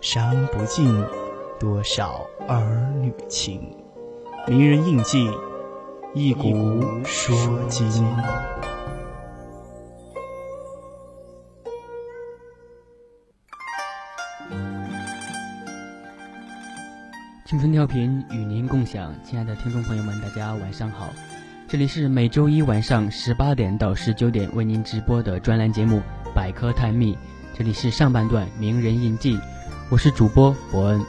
伤不尽多少儿女情，名人印记，一古说今。青春调频与您共享，亲爱的听众朋友们，大家晚上好，这里是每周一晚上十八点到十九点为您直播的专栏节目《百科探秘》，这里是上半段名人印记。我是主播伯恩。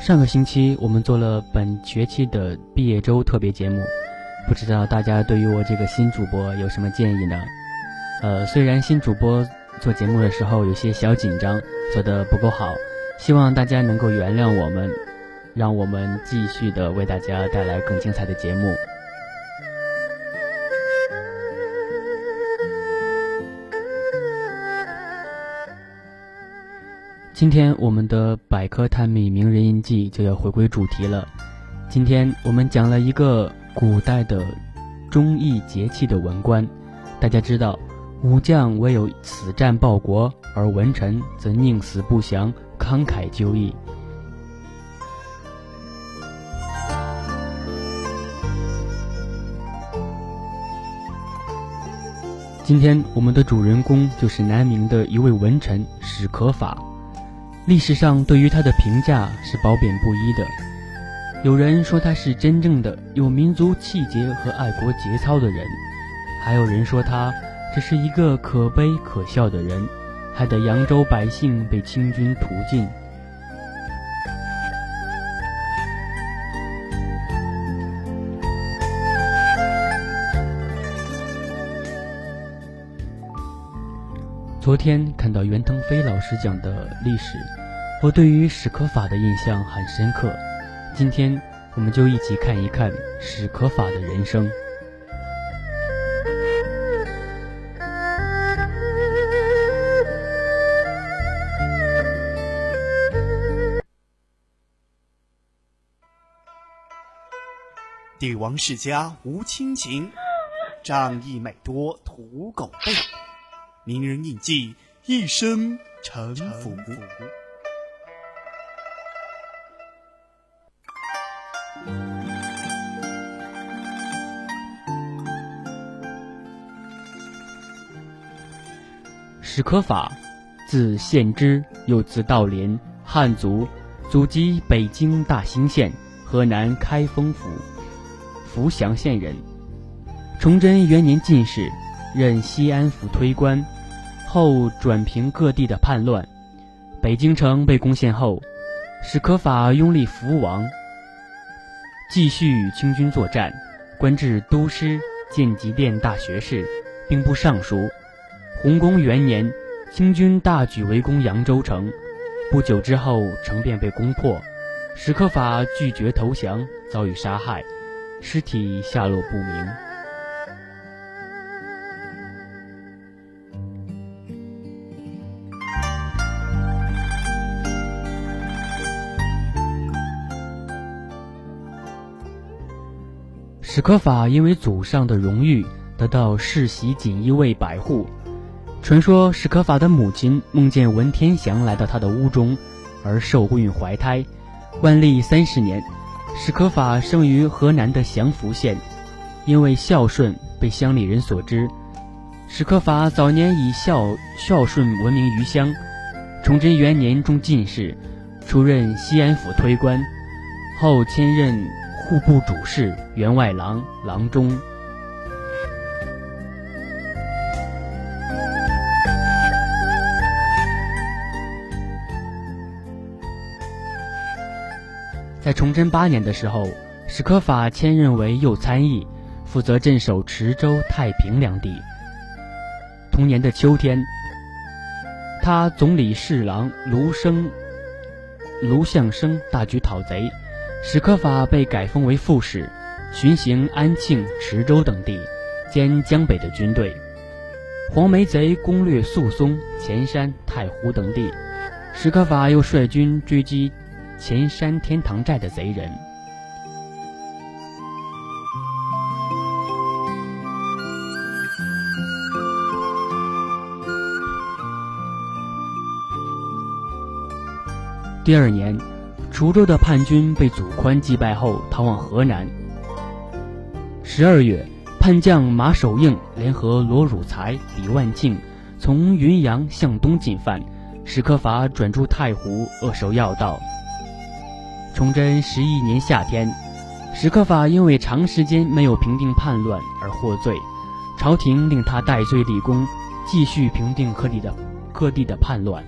上个星期我们做了本学期的毕业周特别节目，不知道大家对于我这个新主播有什么建议呢？呃，虽然新主播做节目的时候有些小紧张，做的不够好，希望大家能够原谅我们，让我们继续的为大家带来更精彩的节目。今天我们的百科探秘名人印记就要回归主题了。今天我们讲了一个古代的忠义节气的文官。大家知道，武将唯有死战报国，而文臣则宁死不降，慷慨就义。今天我们的主人公就是南明的一位文臣史可法。历史上对于他的评价是褒贬不一的，有人说他是真正的有民族气节和爱国节操的人，还有人说他只是一个可悲可笑的人，害得扬州百姓被清军屠尽。昨天看到袁腾飞老师讲的历史，我对于史可法的印象很深刻。今天我们就一起看一看史可法的人生。帝王世家无亲情，仗义每多屠狗辈。名人印记，一生沉浮。史可法，字献之，又字道林，汉族，祖籍北京大兴县、河南开封府福祥县人。崇祯元年进士。任西安府推官，后转平各地的叛乱。北京城被攻陷后，史可法拥立福王，继续与清军作战，官至都师、建极殿大学士、兵部尚书。弘公元年，清军大举围攻扬州城，不久之后，城便被攻破。史可法拒绝投降，遭遇杀害，尸体下落不明。史可法因为祖上的荣誉，得到世袭锦衣卫百户。传说史可法的母亲梦见文天祥来到他的屋中，而受孕怀胎。万历三十年，史可法生于河南的祥符县，因为孝顺被乡里人所知。史可法早年以孝孝顺闻名于乡，崇祯元年中进士，出任西安府推官，后迁任户部主事、员外郎、郎中。在崇祯八年的时候，史可法迁任为右参议，负责镇守池州、太平两地。同年的秋天，他总理侍郎卢生、卢相生大举讨贼，史可法被改封为副使，巡行安庆、池州等地，兼江北的军队。黄眉贼攻略宿松、潜山、太湖等地，史可法又率军追击。潜山天堂寨的贼人。第二年，滁州的叛军被祖宽击败后，逃往河南。十二月，叛将马守应联合罗汝才、李万庆，从云阳向东进犯，史可法转驻太湖，扼守要道。崇祯十一年夏天，史可法因为长时间没有平定叛乱而获罪，朝廷令他戴罪立功，继续平定各地的各地的叛乱。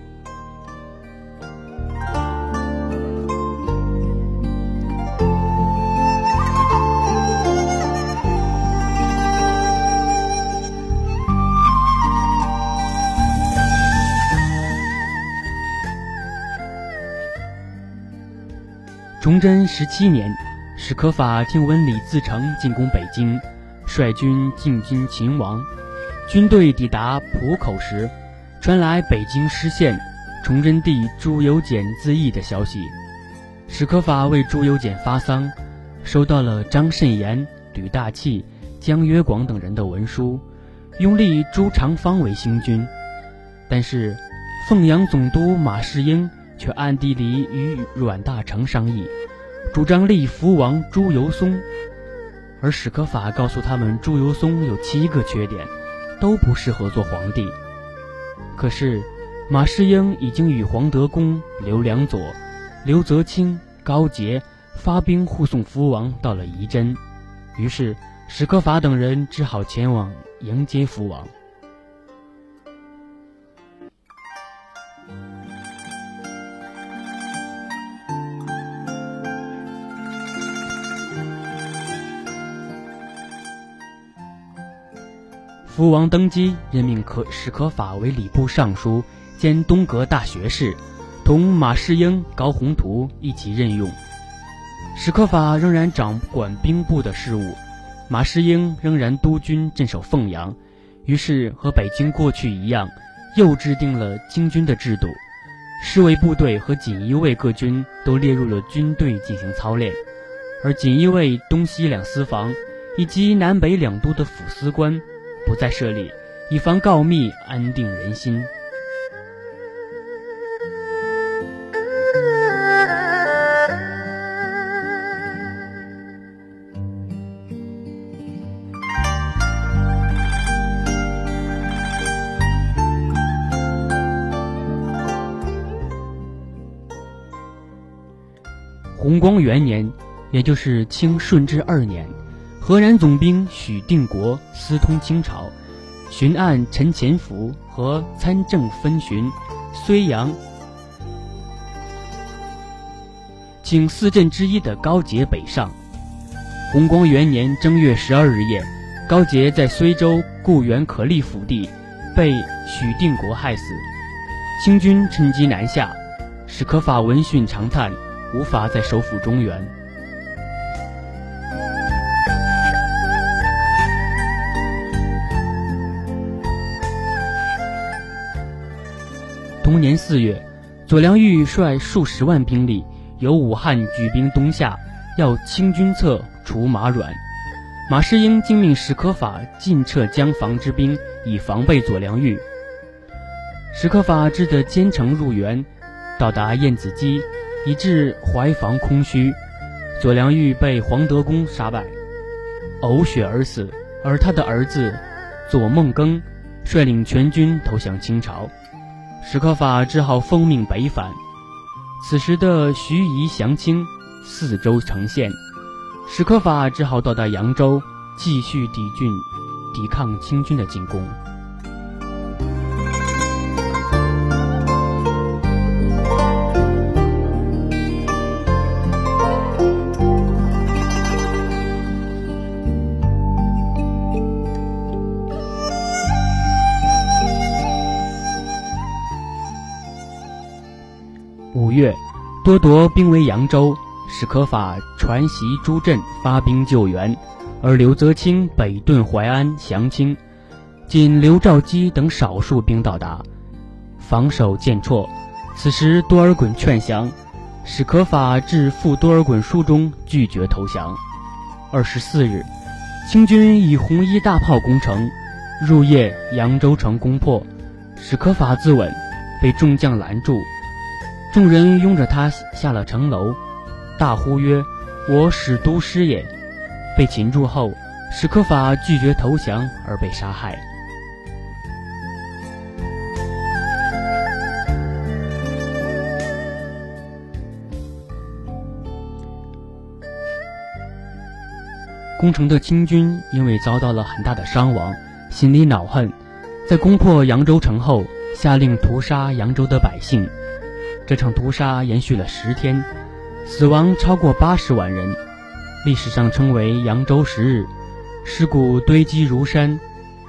崇祯十七年，史可法听闻李自成进攻北京，率军进军秦王。军队抵达浦口时，传来北京失陷，崇祯帝朱由检自缢的消息。史可法为朱由检发丧，收到了张慎言、吕大器、江约广等人的文书，拥立朱长方为新君。但是，凤阳总督马士英。却暗地里与阮大铖商议，主张立福王朱由崧，而史可法告诉他们，朱由崧有七个缺点，都不适合做皇帝。可是马士英已经与黄德功、刘良佐、刘泽清、高杰发兵护送福王到了仪真，于是史可法等人只好前往迎接福王。福王登基，任命可史可法为礼部尚书兼东阁大学士，同马士英、高宏图一起任用。史可法仍然掌管兵部的事务，马士英仍然督军镇守凤阳。于是和北京过去一样，又制定了京军的制度，侍卫部队和锦衣卫各军都列入了军队进行操练，而锦衣卫东西两司房以及南北两都的府司官。不再设立，以防告密，安定人心。弘光元年，也就是清顺治二年。河南总兵许定国私通清朝，巡按陈潜福和参政分巡睢阳，请四镇之一的高杰北上。弘光元年正月十二日夜，高杰在睢州固原可立府地被许定国害死，清军趁机南下，史可法闻讯长叹，无法再收复中原。同年四月，左良玉率数十万兵力由武汉举兵东下，要清军侧除马阮。马士英竟命史可法尽撤江防之兵，以防备左良玉。史可法只得兼程入援，到达燕子矶，以致淮防空虚。左良玉被黄德功杀败，呕血而死，而他的儿子左梦庚率领全军投降清朝。史可法只好奉命北返。此时的盱眙降清，四周呈现，史可法只好到达扬州，继续抵郡，抵抗清军的进攻。月，多铎兵围扬州，史可法传檄诸镇发兵救援，而刘泽清北遁淮安降清，仅刘兆基等少数兵到达，防守渐挫。此时多尔衮劝降，史可法致赴多尔衮书中拒绝投降。二十四日，清军以红衣大炮攻城，入夜扬州城攻破，史可法自刎，被众将拦住。众人拥着他下了城楼，大呼曰：“我使都师也！”被擒住后，史可法拒绝投降而被杀害。攻城的清军因为遭到了很大的伤亡，心里恼恨，在攻破扬州城后，下令屠杀扬州的百姓。这场屠杀延续了十天，死亡超过八十万人，历史上称为扬州十日。尸骨堆积如山，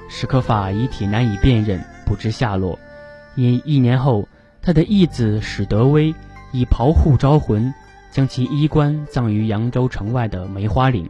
史可法遗体难以辨认，不知下落。因一年后，他的义子史德威以袍户招魂，将其衣冠葬于扬州城外的梅花岭。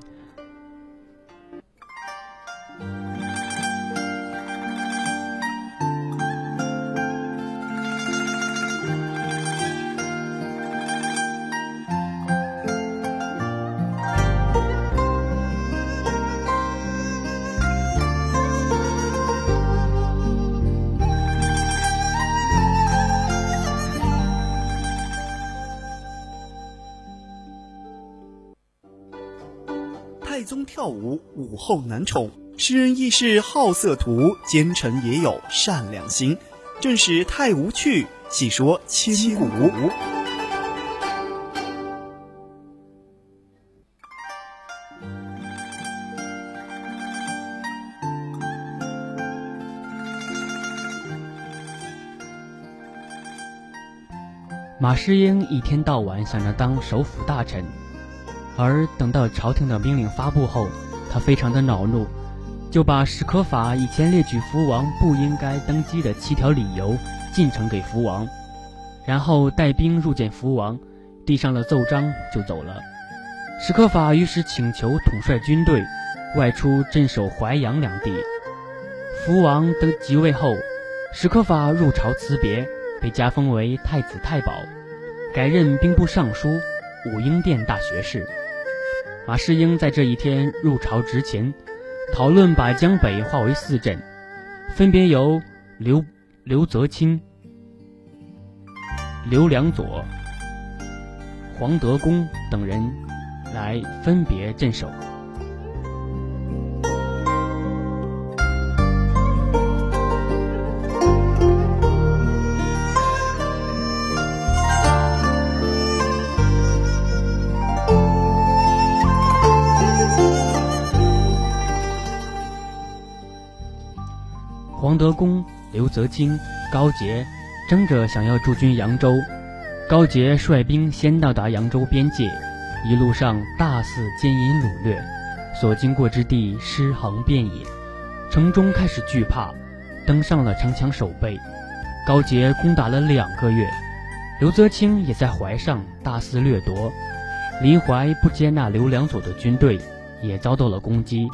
跳舞，舞后难宠。诗人亦是好色图，奸臣也有善良心。正是太无趣，细说千古。马士英一天到晚想着当首辅大臣。而等到朝廷的命令发布后，他非常的恼怒，就把史可法以前列举福王不应该登基的七条理由进呈给福王，然后带兵入见福王，递上了奏章就走了。史可法于是请求统帅军队，外出镇守淮阳两地。福王登即位后，史可法入朝辞别，被加封为太子太保，改任兵部尚书、武英殿大学士。马士英在这一天入朝之前，讨论把江北划为四镇，分别由刘刘泽清、刘良佐、黄德功等人来分别镇守。黄德功、刘泽清、高杰争着想要驻军扬州。高杰率兵先到达扬州边界，一路上大肆奸淫掳掠，所经过之地尸横遍野，城中开始惧怕，登上了城墙守备。高杰攻打了两个月，刘泽清也在淮上大肆掠夺。临淮不接纳刘良佐的军队，也遭到了攻击。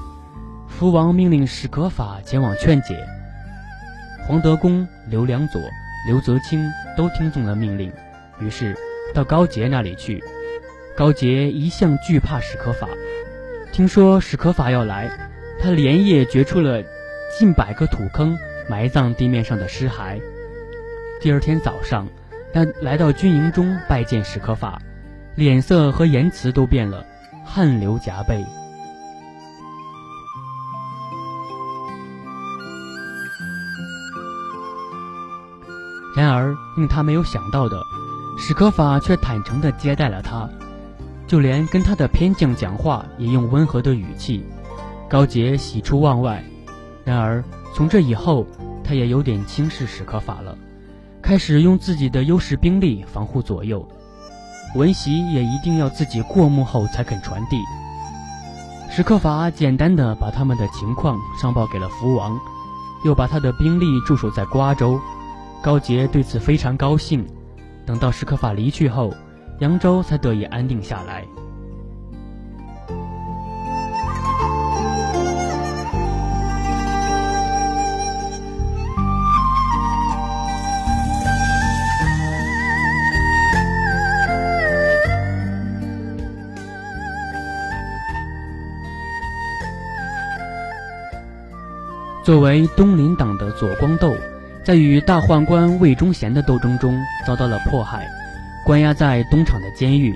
福王命令史可法前往劝解。黄德功、刘良佐、刘泽清都听从了命令，于是到高杰那里去。高杰一向惧怕史可法，听说史可法要来，他连夜掘出了近百个土坑，埋葬地面上的尸骸。第二天早上，他来到军营中拜见史可法，脸色和言辞都变了，汗流浃背。而令他没有想到的，史可法却坦诚地接待了他，就连跟他的偏将讲话也用温和的语气。高杰喜出望外。然而从这以后，他也有点轻视史可法了，开始用自己的优势兵力防护左右，文席也一定要自己过目后才肯传递。史可法简单的把他们的情况上报给了福王，又把他的兵力驻守在瓜州。高杰对此非常高兴。等到史可法离去后，扬州才得以安定下来。作为东林党的左光斗，在与大宦官魏忠贤的斗争中遭到了迫害，关押在东厂的监狱，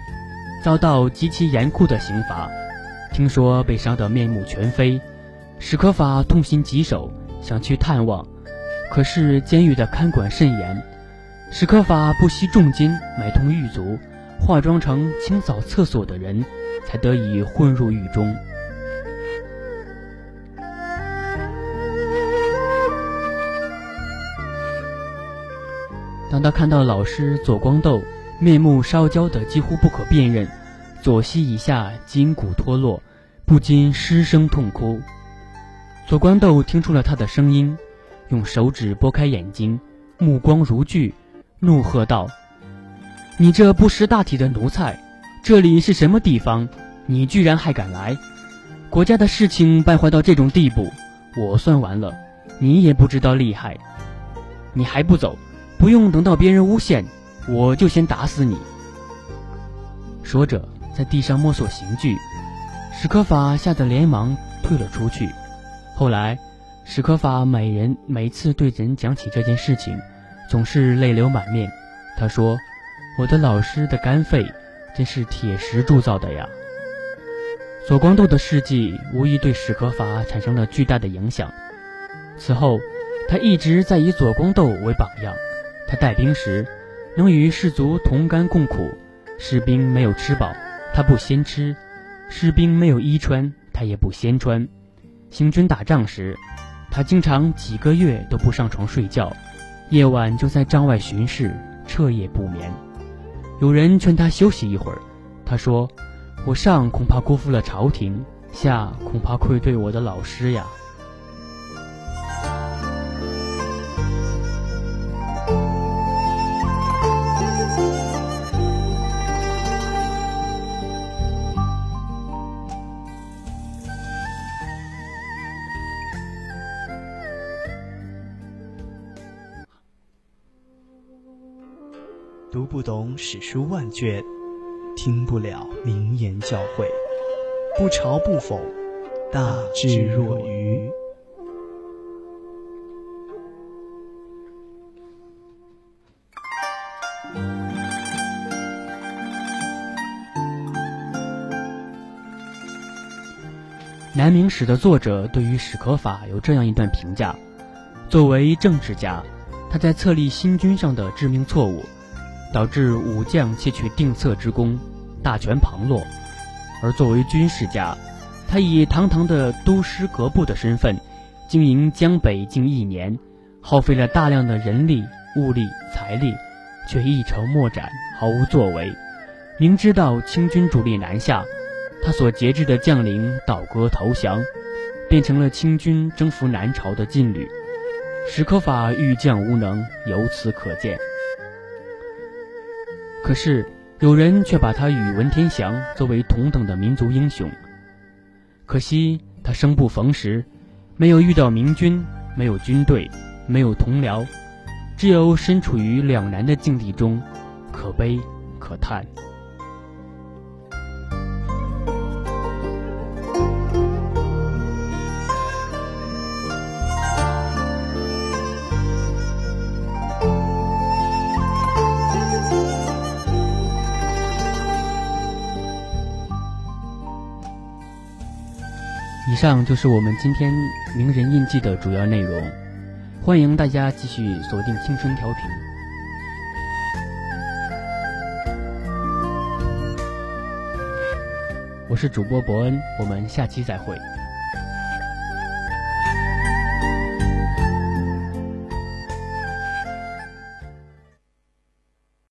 遭到极其严酷的刑罚。听说被伤得面目全非，史可法痛心疾首，想去探望，可是监狱的看管甚严，史可法不惜重金买通狱卒，化妆成清扫厕所的人，才得以混入狱中。当他看到老师左光斗面目烧焦的几乎不可辨认，左膝以下筋骨脱落，不禁失声痛哭。左光斗听出了他的声音，用手指拨开眼睛，目光如炬，怒喝道：“你这不识大体的奴才，这里是什么地方？你居然还敢来！国家的事情败坏到这种地步，我算完了，你也不知道厉害，你还不走！”不用等到别人诬陷，我就先打死你。说着，在地上摸索刑具，史可法吓得连忙退了出去。后来，史可法每人每次对人讲起这件事情，总是泪流满面。他说：“我的老师的肝肺真是铁石铸造的呀。”左光斗的事迹无疑对史可法产生了巨大的影响。此后，他一直在以左光斗为榜样。他带兵时，能与士卒同甘共苦；士兵没有吃饱，他不先吃；士兵没有衣穿，他也不先穿。行军打仗时，他经常几个月都不上床睡觉，夜晚就在帐外巡视，彻夜不眠。有人劝他休息一会儿，他说：“我上恐怕辜负了朝廷，下恐怕愧对我的老师呀。”史书万卷，听不了名言教诲，不嘲不讽，大智若愚。南明史的作者对于史可法有这样一段评价：作为政治家，他在册立新君上的致命错误。导致武将窃取定策之功，大权旁落；而作为军事家，他以堂堂的都师阁部的身份，经营江北近一年，耗费了大量的人力、物力、财力，却一筹莫展，毫无作为。明知道清军主力南下，他所节制的将领倒戈投降，变成了清军征服南朝的劲旅。史可法御将无能，由此可见。可是，有人却把他与文天祥作为同等的民族英雄。可惜他生不逢时，没有遇到明君，没有军队，没有同僚，只有身处于两难的境地中，可悲可叹。以上就是我们今天名人印记的主要内容，欢迎大家继续锁定青春调频。我是主播伯恩，我们下期再会。